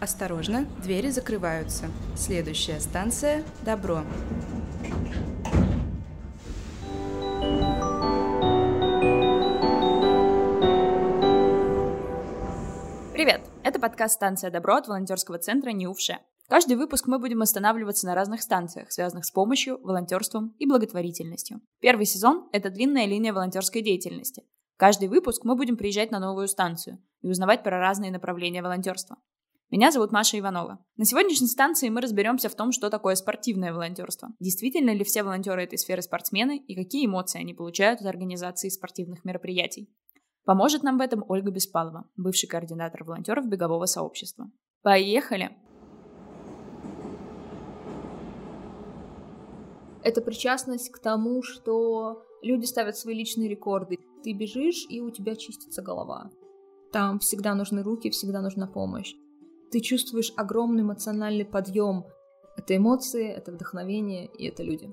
Осторожно, двери закрываются. Следующая станция – Добро. Привет! Это подкаст «Станция Добро» от волонтерского центра НИУФШЕ. Каждый выпуск мы будем останавливаться на разных станциях, связанных с помощью, волонтерством и благотворительностью. Первый сезон – это длинная линия волонтерской деятельности. Каждый выпуск мы будем приезжать на новую станцию и узнавать про разные направления волонтерства. Меня зовут Маша Иванова. На сегодняшней станции мы разберемся в том, что такое спортивное волонтерство. Действительно ли все волонтеры этой сферы спортсмены и какие эмоции они получают от организации спортивных мероприятий. Поможет нам в этом Ольга Беспалова, бывший координатор волонтеров бегового сообщества. Поехали! Это причастность к тому, что люди ставят свои личные рекорды. Ты бежишь, и у тебя чистится голова. Там всегда нужны руки, всегда нужна помощь ты чувствуешь огромный эмоциональный подъем. Это эмоции, это вдохновение и это люди.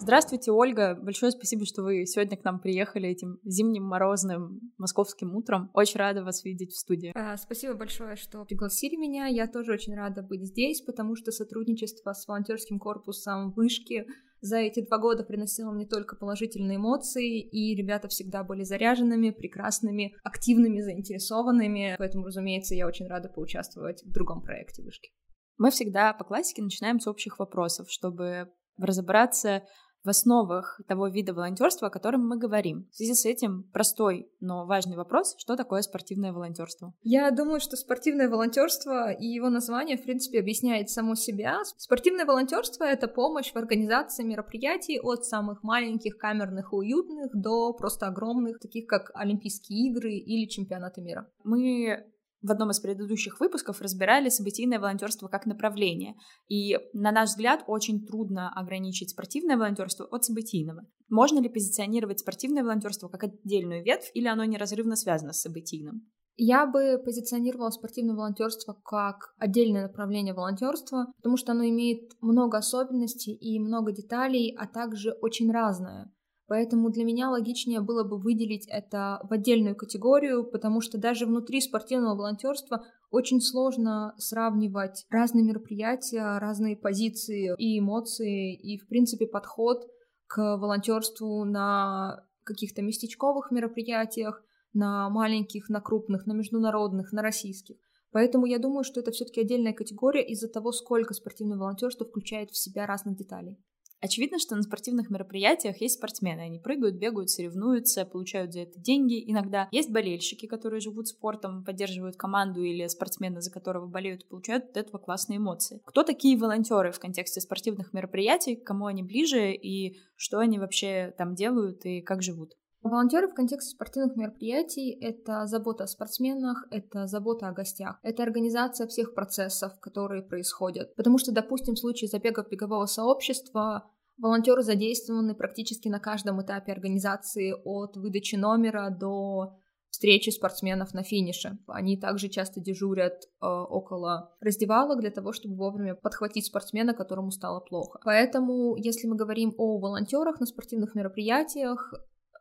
Здравствуйте, Ольга. Большое спасибо, что вы сегодня к нам приехали этим зимним морозным московским утром. Очень рада вас видеть в студии. А, спасибо большое, что пригласили меня. Я тоже очень рада быть здесь, потому что сотрудничество с волонтерским корпусом вышки за эти два года приносила мне только положительные эмоции, и ребята всегда были заряженными, прекрасными, активными, заинтересованными. Поэтому, разумеется, я очень рада поучаствовать в другом проекте вышки. Мы всегда по классике начинаем с общих вопросов, чтобы разобраться в основах того вида волонтерства, о котором мы говорим. В связи с этим простой, но важный вопрос, что такое спортивное волонтерство? Я думаю, что спортивное волонтерство и его название, в принципе, объясняет само себя. Спортивное волонтерство — это помощь в организации мероприятий от самых маленьких, камерных и уютных до просто огромных, таких как Олимпийские игры или чемпионаты мира. Мы в одном из предыдущих выпусков разбирали событийное волонтерство как направление. И, на наш взгляд, очень трудно ограничить спортивное волонтерство от событийного. Можно ли позиционировать спортивное волонтерство как отдельную ветвь, или оно неразрывно связано с событийным? Я бы позиционировала спортивное волонтерство как отдельное направление волонтерства, потому что оно имеет много особенностей и много деталей, а также очень разное. Поэтому для меня логичнее было бы выделить это в отдельную категорию, потому что даже внутри спортивного волонтерства очень сложно сравнивать разные мероприятия, разные позиции и эмоции, и, в принципе, подход к волонтерству на каких-то местечковых мероприятиях, на маленьких, на крупных, на международных, на российских. Поэтому я думаю, что это все-таки отдельная категория из-за того, сколько спортивное волонтерство включает в себя разных деталей. Очевидно, что на спортивных мероприятиях есть спортсмены. Они прыгают, бегают, соревнуются, получают за это деньги. Иногда есть болельщики, которые живут спортом, поддерживают команду или спортсмена, за которого болеют, получают от этого классные эмоции. Кто такие волонтеры в контексте спортивных мероприятий, кому они ближе и что они вообще там делают и как живут? Волонтеры в контексте спортивных мероприятий — это забота о спортсменах, это забота о гостях, это организация всех процессов, которые происходят. Потому что, допустим, в случае забегов бегового сообщества волонтеры задействованы практически на каждом этапе организации от выдачи номера до встречи спортсменов на финише. Они также часто дежурят э, около раздевалок для того, чтобы вовремя подхватить спортсмена, которому стало плохо. Поэтому, если мы говорим о волонтерах на спортивных мероприятиях,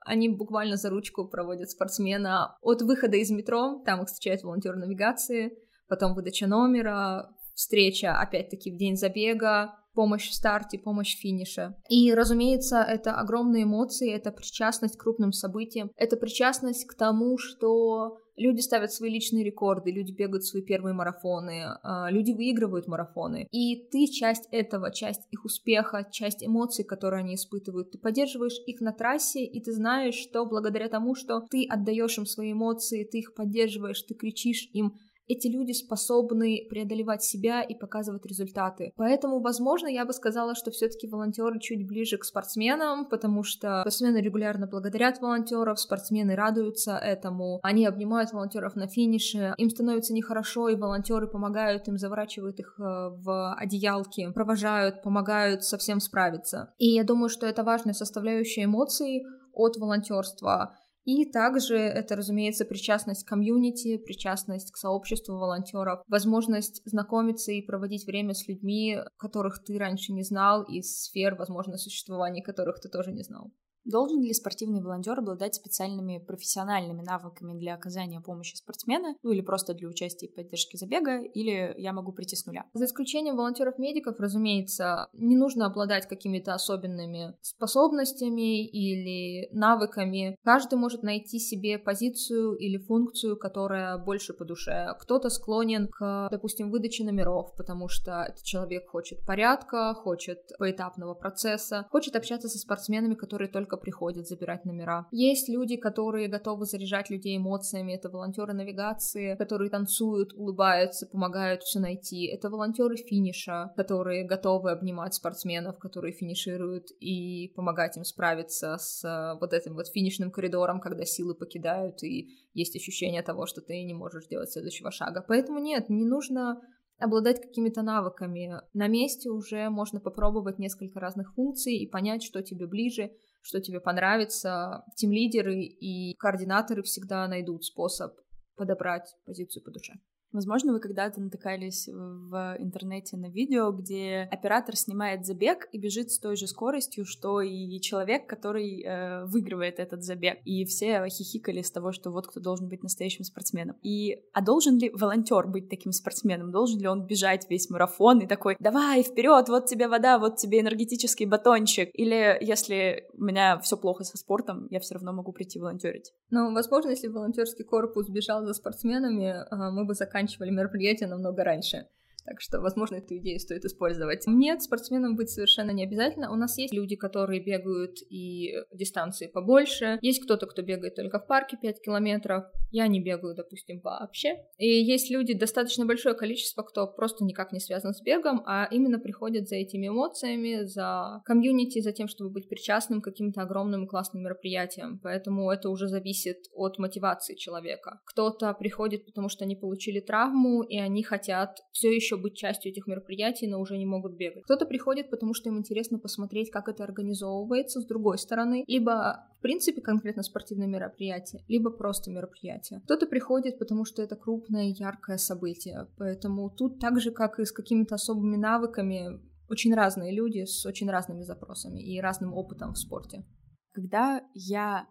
они буквально за ручку проводят спортсмена от выхода из метро, там их встречает волонтер навигации, потом выдача номера, встреча опять-таки в день забега, помощь в старте, помощь в финише. И, разумеется, это огромные эмоции, это причастность к крупным событиям, это причастность к тому, что люди ставят свои личные рекорды, люди бегают свои первые марафоны, а, люди выигрывают марафоны. И ты часть этого, часть их успеха, часть эмоций, которые они испытывают. Ты поддерживаешь их на трассе, и ты знаешь, что благодаря тому, что ты отдаешь им свои эмоции, ты их поддерживаешь, ты кричишь им эти люди способны преодолевать себя и показывать результаты. Поэтому, возможно, я бы сказала, что все-таки волонтеры чуть ближе к спортсменам, потому что спортсмены регулярно благодарят волонтеров, спортсмены радуются этому, они обнимают волонтеров на финише, им становится нехорошо, и волонтеры помогают им, заворачивают их э, в одеялки, провожают, помогают совсем справиться. И я думаю, что это важная составляющая эмоций от волонтерства. И также это, разумеется, причастность к комьюнити, причастность к сообществу волонтеров, возможность знакомиться и проводить время с людьми, которых ты раньше не знал, из сфер, возможно, существования которых ты тоже не знал. Должен ли спортивный волонтер обладать специальными профессиональными навыками для оказания помощи спортсмену, ну или просто для участия и поддержки забега, или я могу прийти с нуля? За исключением волонтеров-медиков, разумеется, не нужно обладать какими-то особенными способностями или навыками. Каждый может найти себе позицию или функцию, которая больше по душе. Кто-то склонен к, допустим, выдаче номеров, потому что этот человек хочет порядка, хочет поэтапного процесса, хочет общаться со спортсменами, которые только приходят забирать номера. Есть люди, которые готовы заряжать людей эмоциями, это волонтеры навигации, которые танцуют, улыбаются, помогают все найти. Это волонтеры финиша, которые готовы обнимать спортсменов, которые финишируют и помогать им справиться с э, вот этим вот финишным коридором, когда силы покидают и есть ощущение того, что ты не можешь сделать следующего шага. Поэтому нет, не нужно обладать какими-то навыками. На месте уже можно попробовать несколько разных функций и понять, что тебе ближе, что тебе понравится. Тим-лидеры и координаторы всегда найдут способ подобрать позицию по душе. Возможно, вы когда-то натыкались в интернете на видео, где оператор снимает забег и бежит с той же скоростью, что и человек, который э, выигрывает этот забег. И все хихикали с того, что вот кто должен быть настоящим спортсменом. И а должен ли волонтер быть таким спортсменом? Должен ли он бежать весь марафон и такой, давай вперед, вот тебе вода, вот тебе энергетический батончик? Или если у меня все плохо со спортом, я все равно могу прийти волонтерить? Ну, возможно, если волонтерский корпус бежал за спортсменами, а, мы бы заканчивали заканчивали мероприятие намного раньше. Так что, возможно, эту идею стоит использовать. Нет, спортсменом быть совершенно не обязательно. У нас есть люди, которые бегают и дистанции побольше. Есть кто-то, кто бегает только в парке 5 километров. Я не бегаю, допустим, вообще. И есть люди, достаточно большое количество, кто просто никак не связан с бегом, а именно приходят за этими эмоциями, за комьюнити, за тем, чтобы быть причастным к каким-то огромным и классным мероприятиям. Поэтому это уже зависит от мотивации человека. Кто-то приходит, потому что они получили травму, и они хотят все еще быть частью этих мероприятий, но уже не могут бегать. Кто-то приходит, потому что им интересно посмотреть, как это организовывается с другой стороны, либо в принципе конкретно спортивное мероприятие, либо просто мероприятие. Кто-то приходит, потому что это крупное, яркое событие. Поэтому тут так же, как и с какими-то особыми навыками, очень разные люди с очень разными запросами и разным опытом в спорте. Когда я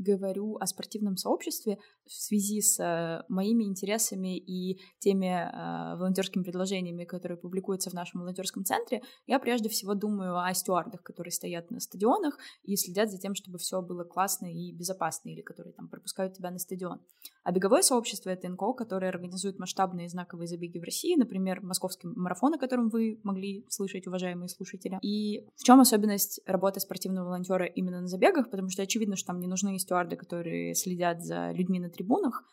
говорю о спортивном сообществе в связи с э, моими интересами и теми э, волонтерскими предложениями, которые публикуются в нашем волонтерском центре, я прежде всего думаю о стюардах, которые стоят на стадионах и следят за тем, чтобы все было классно и безопасно, или которые там пропускают тебя на стадион. А беговое сообщество — это НКО, которое организует масштабные знаковые забеги в России, например, московский марафон, о котором вы могли слышать, уважаемые слушатели. И в чем особенность работы спортивного волонтера именно на забегах? Потому что очевидно, что там не нужны стюарды, которые следят за людьми на трибунах,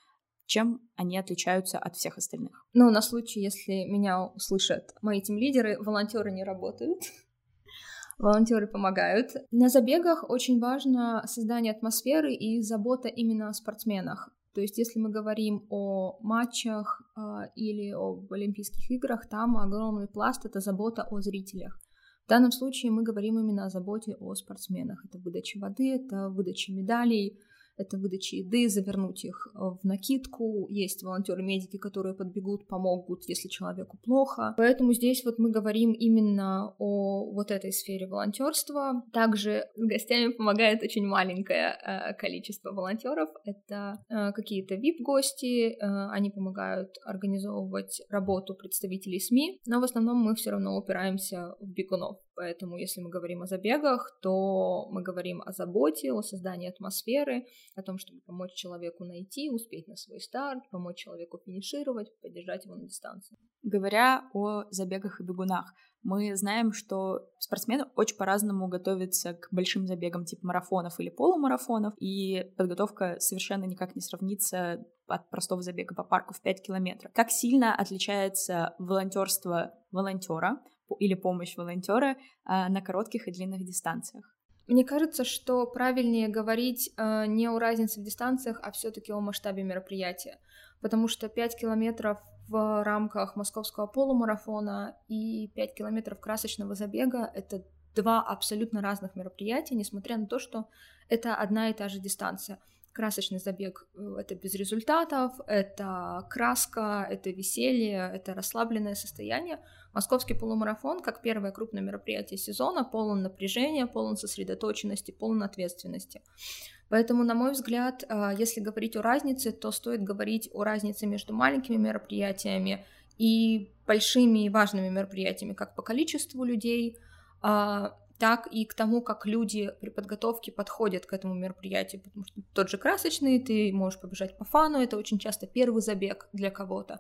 чем они отличаются от всех остальных? Ну, на случай, если меня услышат мои тим-лидеры, волонтеры не работают. Волонтеры помогают. На забегах очень важно создание атмосферы и забота именно о спортсменах. То есть, если мы говорим о матчах э, или об Олимпийских играх, там огромный пласт это забота о зрителях. В данном случае мы говорим именно о заботе о спортсменах. Это выдача воды, это выдача медалей, это выдача еды, завернуть их э, в накидку. Есть волонтеры-медики, которые подбегут, помогут, если человеку плохо. Поэтому здесь вот мы говорим именно о вот этой сфере волонтерства. Также с гостями помогает очень маленькое э, количество волонтеров. Это э, какие-то VIP-гости, они помогают организовывать работу представителей СМИ, но в основном мы все равно упираемся в бегунов. Поэтому, если мы говорим о забегах, то мы говорим о заботе, о создании атмосферы, о том, чтобы помочь человеку найти, успеть на свой старт, помочь человеку финишировать, поддержать его на дистанции. Говоря о забегах и бегунах, мы знаем, что спортсмены очень по-разному готовятся к большим забегам типа марафонов или полумарафонов, и подготовка совершенно никак не сравнится от простого забега по парку в 5 километров. Как сильно отличается волонтерство волонтера или помощь волонтера а, на коротких и длинных дистанциях. Мне кажется, что правильнее говорить э, не о разнице в дистанциях, а все-таки о масштабе мероприятия. Потому что 5 километров в рамках московского полумарафона и 5 километров красочного забега — это два абсолютно разных мероприятия, несмотря на то, что это одна и та же дистанция. Красочный забег э, — это без результатов, это краска, это веселье, это расслабленное состояние. Московский полумарафон, как первое крупное мероприятие сезона, полон напряжения, полон сосредоточенности, полон ответственности. Поэтому, на мой взгляд, э, если говорить о разнице, то стоит говорить о разнице между маленькими мероприятиями и большими и важными мероприятиями, как по количеству людей, а, так и к тому, как люди при подготовке подходят к этому мероприятию, потому что тот же красочный, ты можешь побежать по фану, это очень часто первый забег для кого-то,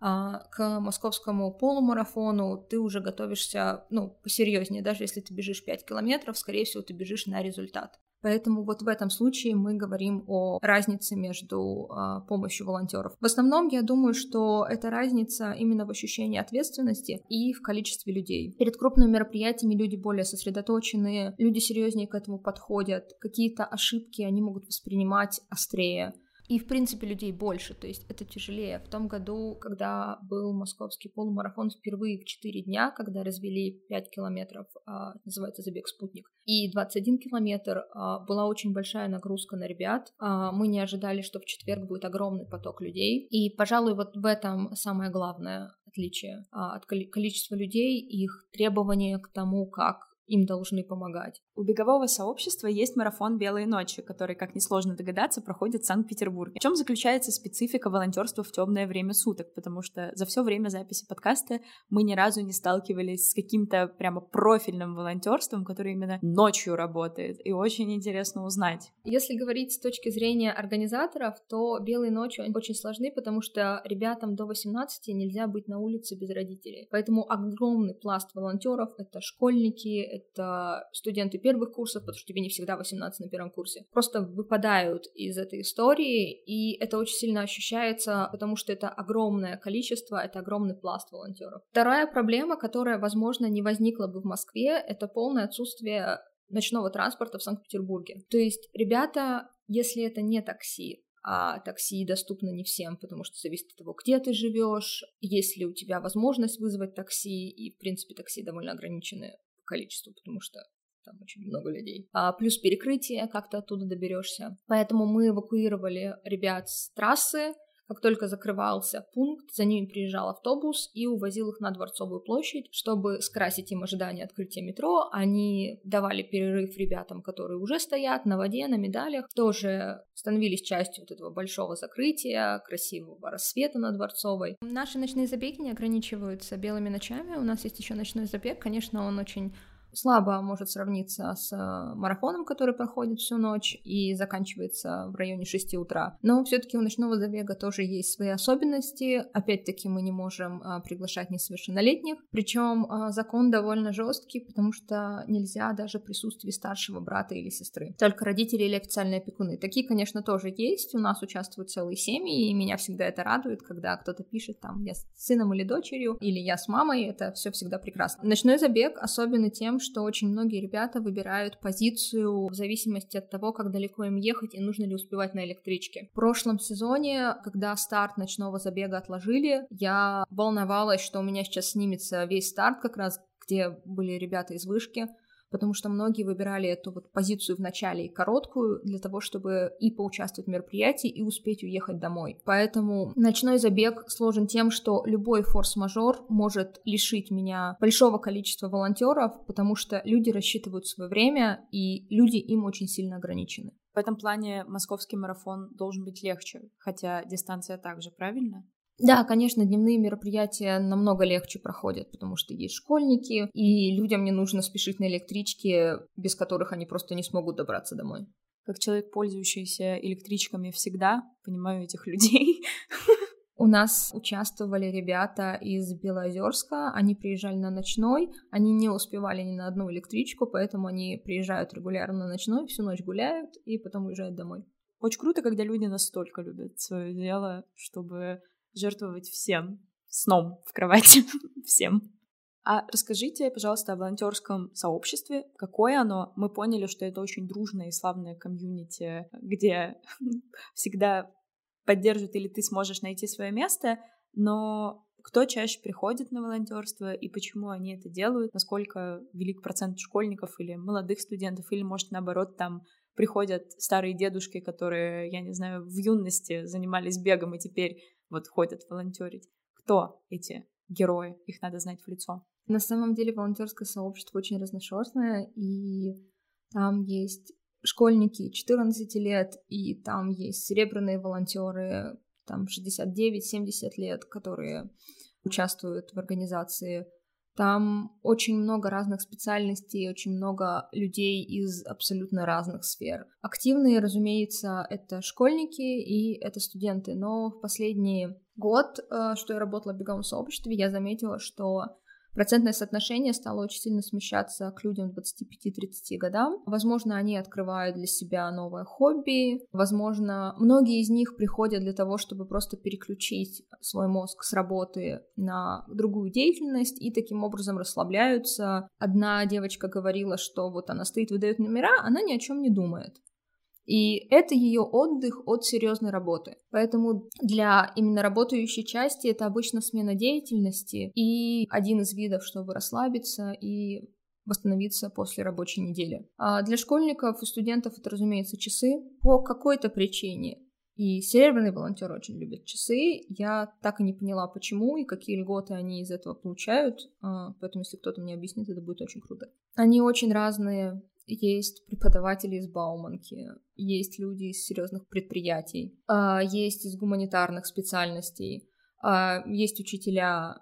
а к московскому полумарафону ты уже готовишься, ну, посерьезнее, даже если ты бежишь 5 километров, скорее всего, ты бежишь на результат. Поэтому вот в этом случае мы говорим о разнице между э, помощью волонтеров. В основном я думаю, что эта разница именно в ощущении ответственности и в количестве людей. Перед крупными мероприятиями люди более сосредоточенные, люди серьезнее к этому подходят, какие-то ошибки они могут воспринимать острее. И, в принципе, людей больше, то есть это тяжелее. В том году, когда был московский полумарафон впервые в 4 дня, когда развели 5 километров, а, называется забег «Спутник», и 21 километр, а, была очень большая нагрузка на ребят. А, мы не ожидали, что в четверг будет огромный поток людей. И, пожалуй, вот в этом самое главное отличие от количества людей, их требования к тому, как им должны помогать. У бегового сообщества есть марафон «Белые ночи», который, как несложно догадаться, проходит в Санкт-Петербурге. В чем заключается специфика волонтерства в темное время суток? Потому что за все время записи подкаста мы ни разу не сталкивались с каким-то прямо профильным волонтерством, который именно ночью работает. И очень интересно узнать. Если говорить с точки зрения организаторов, то «Белые ночи» очень сложны, потому что ребятам до 18 нельзя быть на улице без родителей. Поэтому огромный пласт волонтеров — это школьники, это студенты первых курсов, потому что тебе не всегда 18 на первом курсе, просто выпадают из этой истории, и это очень сильно ощущается, потому что это огромное количество, это огромный пласт волонтеров. Вторая проблема, которая, возможно, не возникла бы в Москве, это полное отсутствие ночного транспорта в Санкт-Петербурге. То есть ребята, если это не такси, а такси доступно не всем, потому что зависит от того, где ты живешь, есть ли у тебя возможность вызвать такси, и, в принципе, такси довольно ограничены количеству, потому что там очень много людей. А, плюс перекрытие, как ты оттуда доберешься. Поэтому мы эвакуировали ребят с трассы, как только закрывался пункт, за ними приезжал автобус и увозил их на Дворцовую площадь, чтобы скрасить им ожидание открытия метро. Они давали перерыв ребятам, которые уже стоят на воде, на медалях, тоже становились частью вот этого большого закрытия, красивого рассвета на Дворцовой. Наши ночные забеги не ограничиваются белыми ночами. У нас есть еще ночной забег. Конечно, он очень слабо может сравниться с э, марафоном, который проходит всю ночь и заканчивается в районе 6 утра. Но все-таки у ночного забега тоже есть свои особенности. Опять-таки мы не можем а, приглашать несовершеннолетних. Причем а, закон довольно жесткий, потому что нельзя даже присутствие старшего брата или сестры. Только родители или официальные опекуны. Такие, конечно, тоже есть. У нас участвуют целые семьи, и меня всегда это радует, когда кто-то пишет там я с сыном или дочерью, или я с мамой. Это все всегда прекрасно. Ночной забег особенный что очень многие ребята выбирают позицию в зависимости от того, как далеко им ехать и нужно ли успевать на электричке. В прошлом сезоне, когда старт ночного забега отложили, я волновалась, что у меня сейчас снимется весь старт как раз, где были ребята из вышки, потому что многие выбирали эту вот позицию в начале и короткую для того, чтобы и поучаствовать в мероприятии, и успеть уехать домой. Поэтому ночной забег сложен тем, что любой форс-мажор может лишить меня большого количества волонтеров, потому что люди рассчитывают свое время, и люди им очень сильно ограничены. В этом плане московский марафон должен быть легче, хотя дистанция также, правильно? Да, конечно, дневные мероприятия намного легче проходят, потому что есть школьники, и людям не нужно спешить на электричке, без которых они просто не смогут добраться домой. Как человек, пользующийся электричками всегда, понимаю этих людей. У нас участвовали ребята из Белозерска, они приезжали на ночной, они не успевали ни на одну электричку, поэтому они приезжают регулярно на ночной, всю ночь гуляют и потом уезжают домой. Очень круто, когда люди настолько любят свое дело, чтобы жертвовать всем сном в кровати, всем. А расскажите, пожалуйста, о волонтерском сообществе. Какое оно? Мы поняли, что это очень дружное и славное комьюнити, где всегда поддержат или ты сможешь найти свое место, но кто чаще приходит на волонтерство и почему они это делают, насколько велик процент школьников или молодых студентов, или, может, наоборот, там приходят старые дедушки, которые, я не знаю, в юности занимались бегом и теперь вот ходят волонтерить. Кто эти герои? Их надо знать в лицо. На самом деле волонтерское сообщество очень разношерстное, и там есть школьники 14 лет, и там есть серебряные волонтеры, там 69-70 лет, которые участвуют в организации. Там очень много разных специальностей, очень много людей из абсолютно разных сфер. Активные, разумеется, это школьники и это студенты, но в последний год, э, что я работала в беговом сообществе, я заметила, что Процентное соотношение стало очень сильно смещаться к людям 25-30 годам. Возможно, они открывают для себя новое хобби. Возможно, многие из них приходят для того, чтобы просто переключить свой мозг с работы на другую деятельность и таким образом расслабляются. Одна девочка говорила, что вот она стоит, выдает номера, она ни о чем не думает. И это ее отдых от серьезной работы. Поэтому для именно работающей части это обычно смена деятельности и один из видов, чтобы расслабиться и восстановиться после рабочей недели. А для школьников и студентов это, разумеется, часы по какой-то причине. И серебряный волонтер очень любит часы. Я так и не поняла, почему и какие льготы они из этого получают. А, поэтому, если кто-то мне объяснит, это будет очень круто. Они очень разные есть преподаватели из Бауманки, есть люди из серьезных предприятий, а, есть из гуманитарных специальностей, а, есть учителя,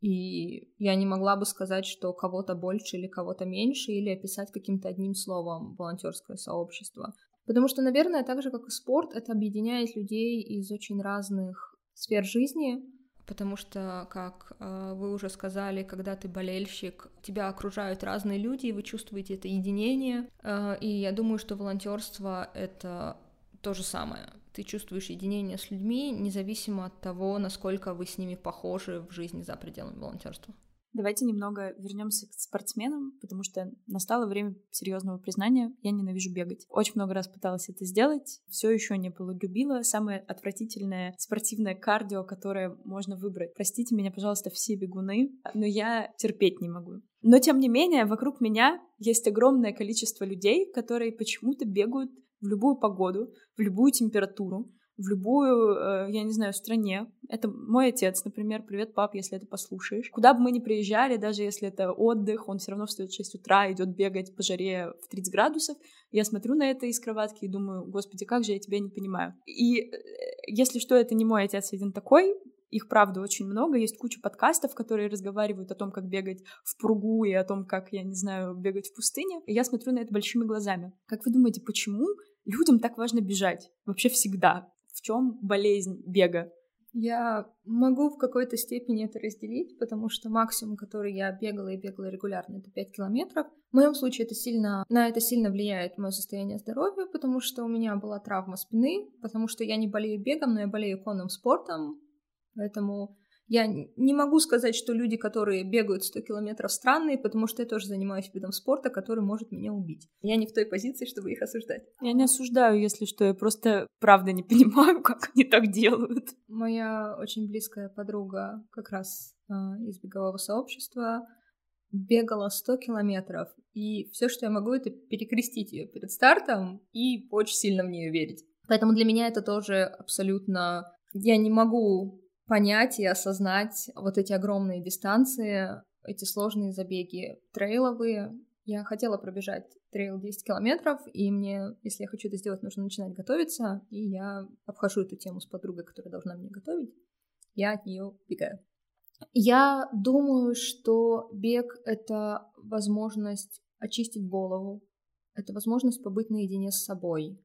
и я не могла бы сказать, что кого-то больше или кого-то меньше, или описать каким-то одним словом волонтерское сообщество. Потому что, наверное, так же, как и спорт, это объединяет людей из очень разных сфер жизни, потому что, как э, вы уже сказали, когда ты болельщик, тебя окружают разные люди, и вы чувствуете это единение. Э, и я думаю, что волонтерство это то же самое. Ты чувствуешь единение с людьми, независимо от того, насколько вы с ними похожи в жизни за пределами волонтерства. Давайте немного вернемся к спортсменам, потому что настало время серьезного признания. Я ненавижу бегать. Очень много раз пыталась это сделать, все еще не полюбила. Самое отвратительное спортивное кардио, которое можно выбрать. Простите меня, пожалуйста, все бегуны, но я терпеть не могу. Но тем не менее, вокруг меня есть огромное количество людей, которые почему-то бегают в любую погоду, в любую температуру, в любую, э, я не знаю, стране. Это мой отец, например. Привет, пап, если это послушаешь. Куда бы мы ни приезжали, даже если это отдых, он все равно встает в 6 утра, идет бегать по жаре в 30 градусов. Я смотрю на это из кроватки и думаю, господи, как же я тебя не понимаю. И э, если что, это не мой отец один такой, их, правда, очень много. Есть куча подкастов, которые разговаривают о том, как бегать в пругу и о том, как, я не знаю, бегать в пустыне. И я смотрю на это большими глазами. Как вы думаете, почему людям так важно бежать? Вообще всегда в чем болезнь бега? Я могу в какой-то степени это разделить, потому что максимум, который я бегала и бегала регулярно, это 5 километров. В моем случае это сильно, на это сильно влияет мое состояние здоровья, потому что у меня была травма спины, потому что я не болею бегом, но я болею конным спортом, поэтому я не могу сказать, что люди, которые бегают 100 километров, странные, потому что я тоже занимаюсь видом спорта, который может меня убить. Я не в той позиции, чтобы их осуждать. Я не осуждаю, если что, я просто правда не понимаю, как они так делают. Моя очень близкая подруга как раз э, из бегового сообщества бегала 100 километров, и все, что я могу, это перекрестить ее перед стартом и очень сильно в нее верить. Поэтому для меня это тоже абсолютно... Я не могу понять и осознать вот эти огромные дистанции, эти сложные забеги трейловые. Я хотела пробежать трейл 10 километров, и мне, если я хочу это сделать, нужно начинать готовиться, и я обхожу эту тему с подругой, которая должна мне готовить. Я от нее бегаю. Я думаю, что бег — это возможность очистить голову, это возможность побыть наедине с собой,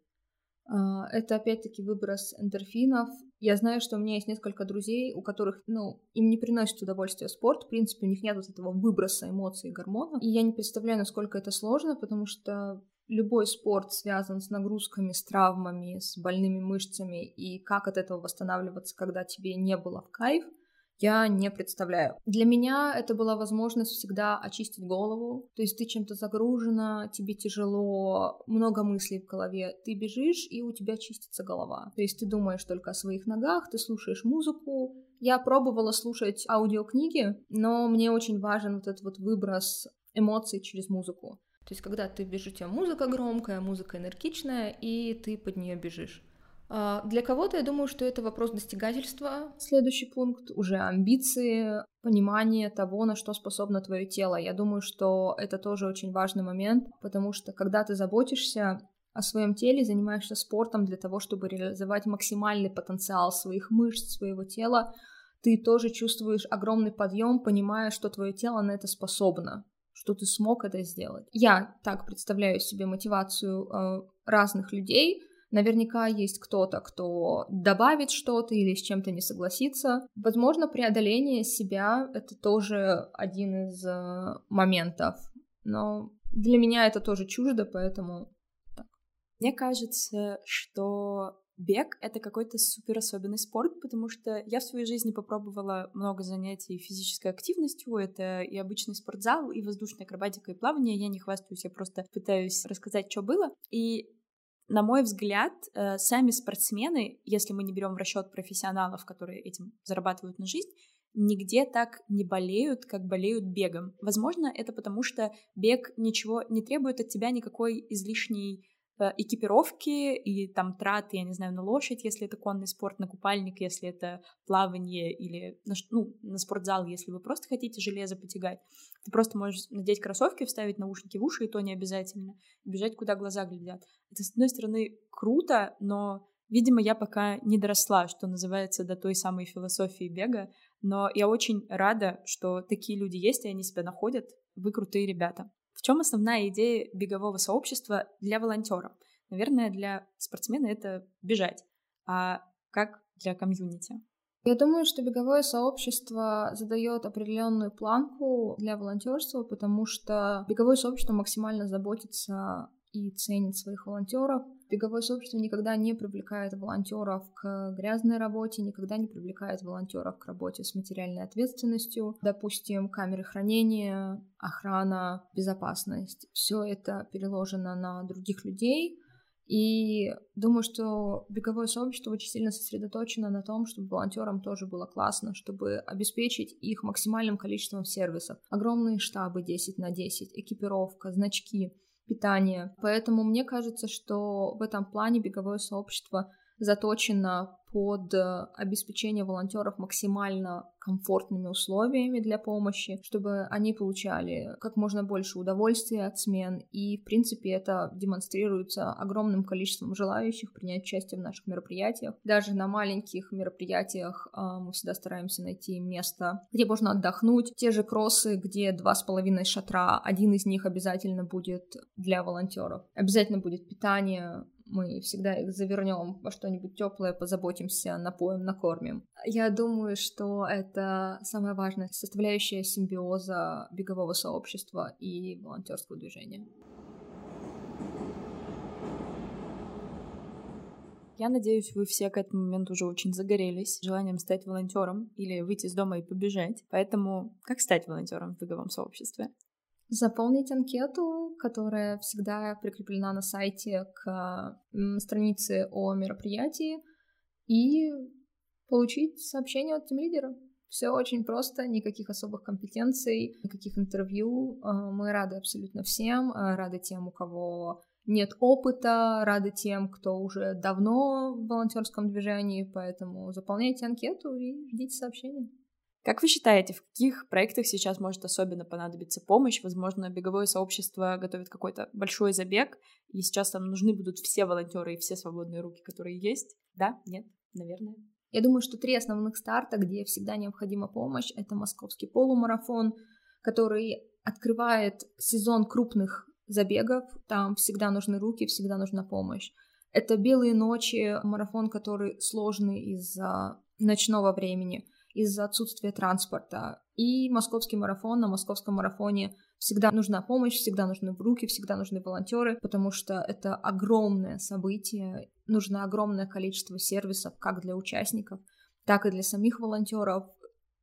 это опять-таки выброс эндорфинов. Я знаю, что у меня есть несколько друзей, у которых, ну, им не приносит удовольствия спорт, в принципе, у них нет вот этого выброса эмоций и гормонов. И я не представляю, насколько это сложно, потому что любой спорт связан с нагрузками, с травмами, с больными мышцами, и как от этого восстанавливаться, когда тебе не было в кайф — я не представляю. Для меня это была возможность всегда очистить голову. То есть ты чем-то загружена, тебе тяжело, много мыслей в голове. Ты бежишь, и у тебя чистится голова. То есть ты думаешь только о своих ногах, ты слушаешь музыку. Я пробовала слушать аудиокниги, но мне очень важен вот этот вот выброс эмоций через музыку. То есть, когда ты бежишь, у тебя музыка громкая, музыка энергичная, и ты под нее бежишь. А, для кого-то, я думаю, что это вопрос достигательства. Следующий пункт уже амбиции, понимание того, на что способно твое тело. Я думаю, что это тоже очень важный момент, потому что когда ты заботишься о своем теле, занимаешься спортом для того, чтобы реализовать максимальный потенциал своих мышц, своего тела, ты тоже чувствуешь огромный подъем, понимая, что твое тело на это способно, что ты смог это сделать. Я так представляю себе мотивацию э, разных людей, Наверняка есть кто-то, кто добавит что-то или с чем-то не согласится. Возможно, преодоление себя — это тоже один из э, моментов. Но для меня это тоже чуждо, поэтому так. Мне кажется, что бег — это какой-то супер особенный спорт, потому что я в своей жизни попробовала много занятий физической активностью. Это и обычный спортзал, и воздушная акробатика, и плавание. Я не хвастаюсь, я просто пытаюсь рассказать, что было. И на мой взгляд, э, сами спортсмены, если мы не берем в расчет профессионалов, которые этим зарабатывают на жизнь, нигде так не болеют, как болеют бегом. Возможно, это потому, что бег ничего не требует от тебя никакой излишней Э, экипировки и там траты, я не знаю, на лошадь, если это конный спорт, на купальник, если это плавание или на, ну, на спортзал, если вы просто хотите железо потягать. Ты просто можешь надеть кроссовки, вставить наушники в уши, и то не обязательно, бежать, куда глаза глядят. Это, с одной стороны, круто, но, видимо, я пока не доросла, что называется, до той самой философии бега, но я очень рада, что такие люди есть, и они себя находят. Вы крутые ребята. В чем основная идея бегового сообщества для волонтеров? Наверное, для спортсмена это бежать. А как для комьюнити? Я думаю, что беговое сообщество задает определенную планку для волонтерства, потому что беговое сообщество максимально заботится и ценит своих волонтеров. Беговое сообщество никогда не привлекает волонтеров к грязной работе, никогда не привлекает волонтеров к работе с материальной ответственностью. Допустим, камеры хранения, охрана, безопасность. Все это переложено на других людей. И думаю, что беговое сообщество очень сильно сосредоточено на том, чтобы волонтерам тоже было классно, чтобы обеспечить их максимальным количеством сервисов. Огромные штабы 10 на 10, экипировка, значки — питания. Поэтому мне кажется, что в этом плане беговое сообщество заточено под э, обеспечение волонтеров максимально комфортными условиями для помощи, чтобы они получали как можно больше удовольствия от смен. И, в принципе, это демонстрируется огромным количеством желающих принять участие в наших мероприятиях. Даже на маленьких мероприятиях э, мы всегда стараемся найти место, где можно отдохнуть. Те же кроссы, где два с половиной шатра, один из них обязательно будет для волонтеров. Обязательно будет питание, мы всегда их завернем во что-нибудь теплое, позаботимся, напоим, накормим. Я думаю, что это самая важная составляющая симбиоза бегового сообщества и волонтерского движения. Я надеюсь, вы все к этому моменту уже очень загорелись желанием стать волонтером или выйти из дома и побежать. Поэтому как стать волонтером в беговом сообществе? Заполнить анкету, которая всегда прикреплена на сайте к странице о мероприятии, и получить сообщение от тимлидера. Все очень просто, никаких особых компетенций, никаких интервью. А, мы рады абсолютно всем, а, рады тем, у кого нет опыта, рады тем, кто уже давно в волонтерском движении, поэтому заполняйте анкету и ждите сообщения. Как вы считаете, в каких проектах сейчас может особенно понадобиться помощь? Возможно, беговое сообщество готовит какой-то большой забег, и сейчас там нужны будут все волонтеры и все свободные руки, которые есть. Да? Нет? Наверное. Я думаю, что три основных старта, где всегда необходима помощь, это московский полумарафон, который открывает сезон крупных забегов, там всегда нужны руки, всегда нужна помощь. Это «Белые ночи», марафон, который сложный из-за ночного времени из-за отсутствия транспорта. И московский марафон, на московском марафоне всегда нужна помощь, всегда нужны руки, всегда нужны волонтеры, потому что это огромное событие, нужно огромное количество сервисов как для участников, так и для самих волонтеров.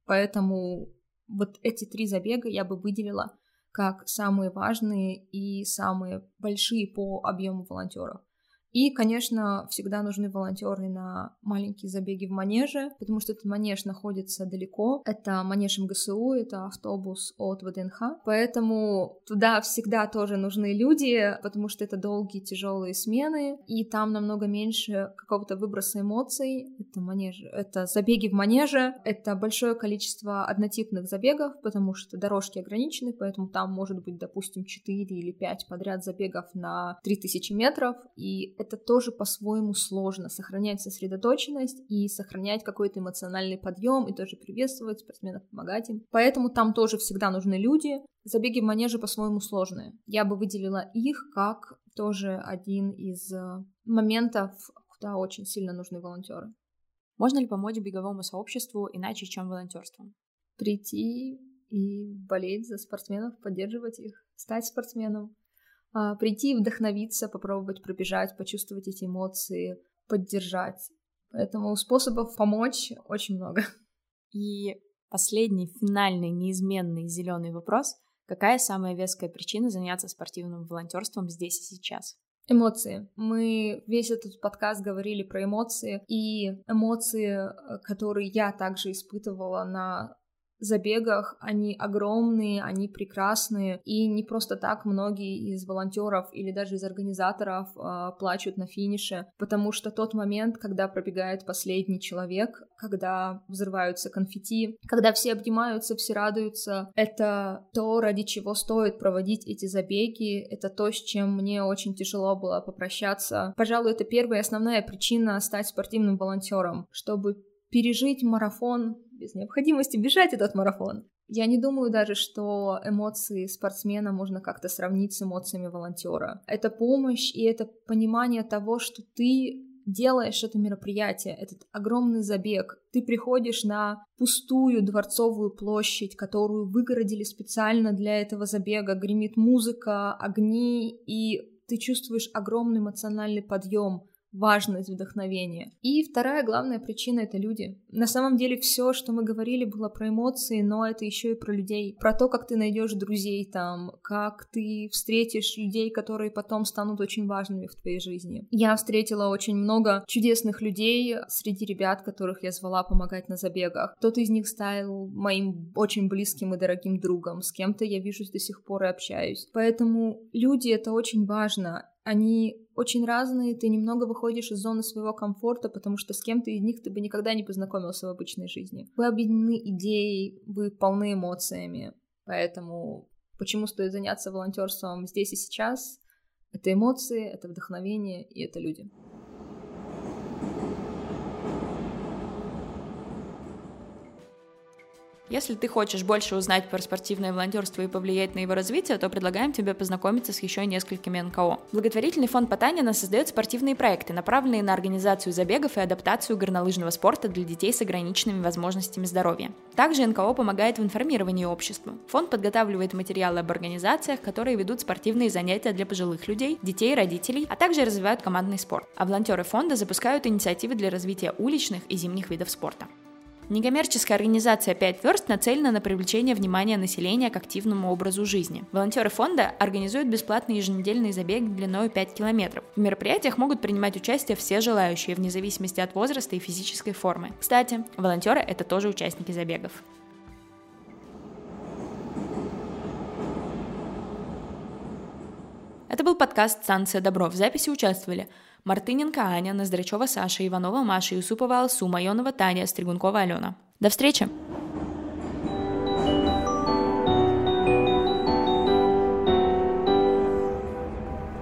Поэтому вот эти три забега я бы выделила как самые важные и самые большие по объему волонтеров. И, конечно, всегда нужны волонтеры на маленькие забеги в манеже, потому что этот манеж находится далеко. Это манеж МГСУ, это автобус от ВДНХ. Поэтому туда всегда тоже нужны люди, потому что это долгие тяжелые смены, и там намного меньше какого-то выброса эмоций. Это манеж, это забеги в манеже, это большое количество однотипных забегов, потому что дорожки ограничены, поэтому там может быть, допустим, 4 или 5 подряд забегов на 3000 метров, и это тоже по-своему сложно, сохранять сосредоточенность и сохранять какой-то эмоциональный подъем и тоже приветствовать спортсменов, помогать им. Поэтому там тоже всегда нужны люди. Забеги в манеже по-своему сложные. Я бы выделила их как тоже один из э, моментов, куда очень сильно нужны волонтеры. Можно ли помочь беговому сообществу иначе, чем волонтерством? Прийти и болеть за спортсменов, поддерживать их, стать спортсменом, прийти и вдохновиться, попробовать пробежать, почувствовать эти эмоции, поддержать. Поэтому способов помочь очень много. И последний, финальный, неизменный зеленый вопрос. Какая самая веская причина заняться спортивным волонтерством здесь и сейчас? Эмоции. Мы весь этот подкаст говорили про эмоции, и эмоции, э, которые я также испытывала на забегах, они огромные, они прекрасные, и не просто так многие из волонтеров или даже из организаторов э, плачут на финише, потому что тот момент, когда пробегает последний человек, когда взрываются конфетти, когда все обнимаются, все радуются, это то, ради чего стоит проводить эти забеги, это то, с чем мне очень тяжело было попрощаться. Пожалуй, это первая и основная причина стать спортивным волонтером, чтобы пережить марафон без необходимости бежать этот марафон. Я не думаю даже, что эмоции спортсмена можно как-то сравнить с эмоциями волонтера. Это помощь и это понимание того, что ты делаешь это мероприятие, этот огромный забег. Ты приходишь на пустую дворцовую площадь, которую выгородили специально для этого забега. Гремит музыка, огни, и ты чувствуешь огромный эмоциональный подъем важность вдохновения. И вторая главная причина — это люди. На самом деле все, что мы говорили, было про эмоции, но это еще и про людей. Про то, как ты найдешь друзей там, как ты встретишь людей, которые потом станут очень важными в твоей жизни. Я встретила очень много чудесных людей среди ребят, которых я звала помогать на забегах. Кто-то из них стал моим очень близким и дорогим другом, с кем-то я вижусь до сих пор и общаюсь. Поэтому люди — это очень важно, они очень разные, ты немного выходишь из зоны своего комфорта, потому что с кем-то из них ты бы никогда не познакомился в обычной жизни. Вы объединены идеей, вы полны эмоциями, поэтому почему стоит заняться волонтерством здесь и сейчас? Это эмоции, это вдохновение и это люди. Если ты хочешь больше узнать про спортивное волонтерство и повлиять на его развитие, то предлагаем тебе познакомиться с еще несколькими НКО. Благотворительный фонд Потанина создает спортивные проекты, направленные на организацию забегов и адаптацию горнолыжного спорта для детей с ограниченными возможностями здоровья. Также НКО помогает в информировании общества. Фонд подготавливает материалы об организациях, которые ведут спортивные занятия для пожилых людей, детей родителей, а также развивают командный спорт. А волонтеры фонда запускают инициативы для развития уличных и зимних видов спорта. Некоммерческая организация «Пять верст» нацелена на привлечение внимания населения к активному образу жизни. Волонтеры фонда организуют бесплатный еженедельный забег длиной 5 километров. В мероприятиях могут принимать участие все желающие, вне зависимости от возраста и физической формы. Кстати, волонтеры — это тоже участники забегов. Это был подкаст «Станция Добро». В записи участвовали Мартыненко Аня, Ноздрачева Саша, Иванова Маша, Юсупова Алсу, Майонова Таня, Стригункова Алена. До встречи!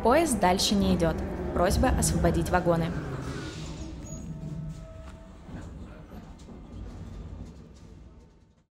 Поезд дальше не идет. Просьба освободить вагоны.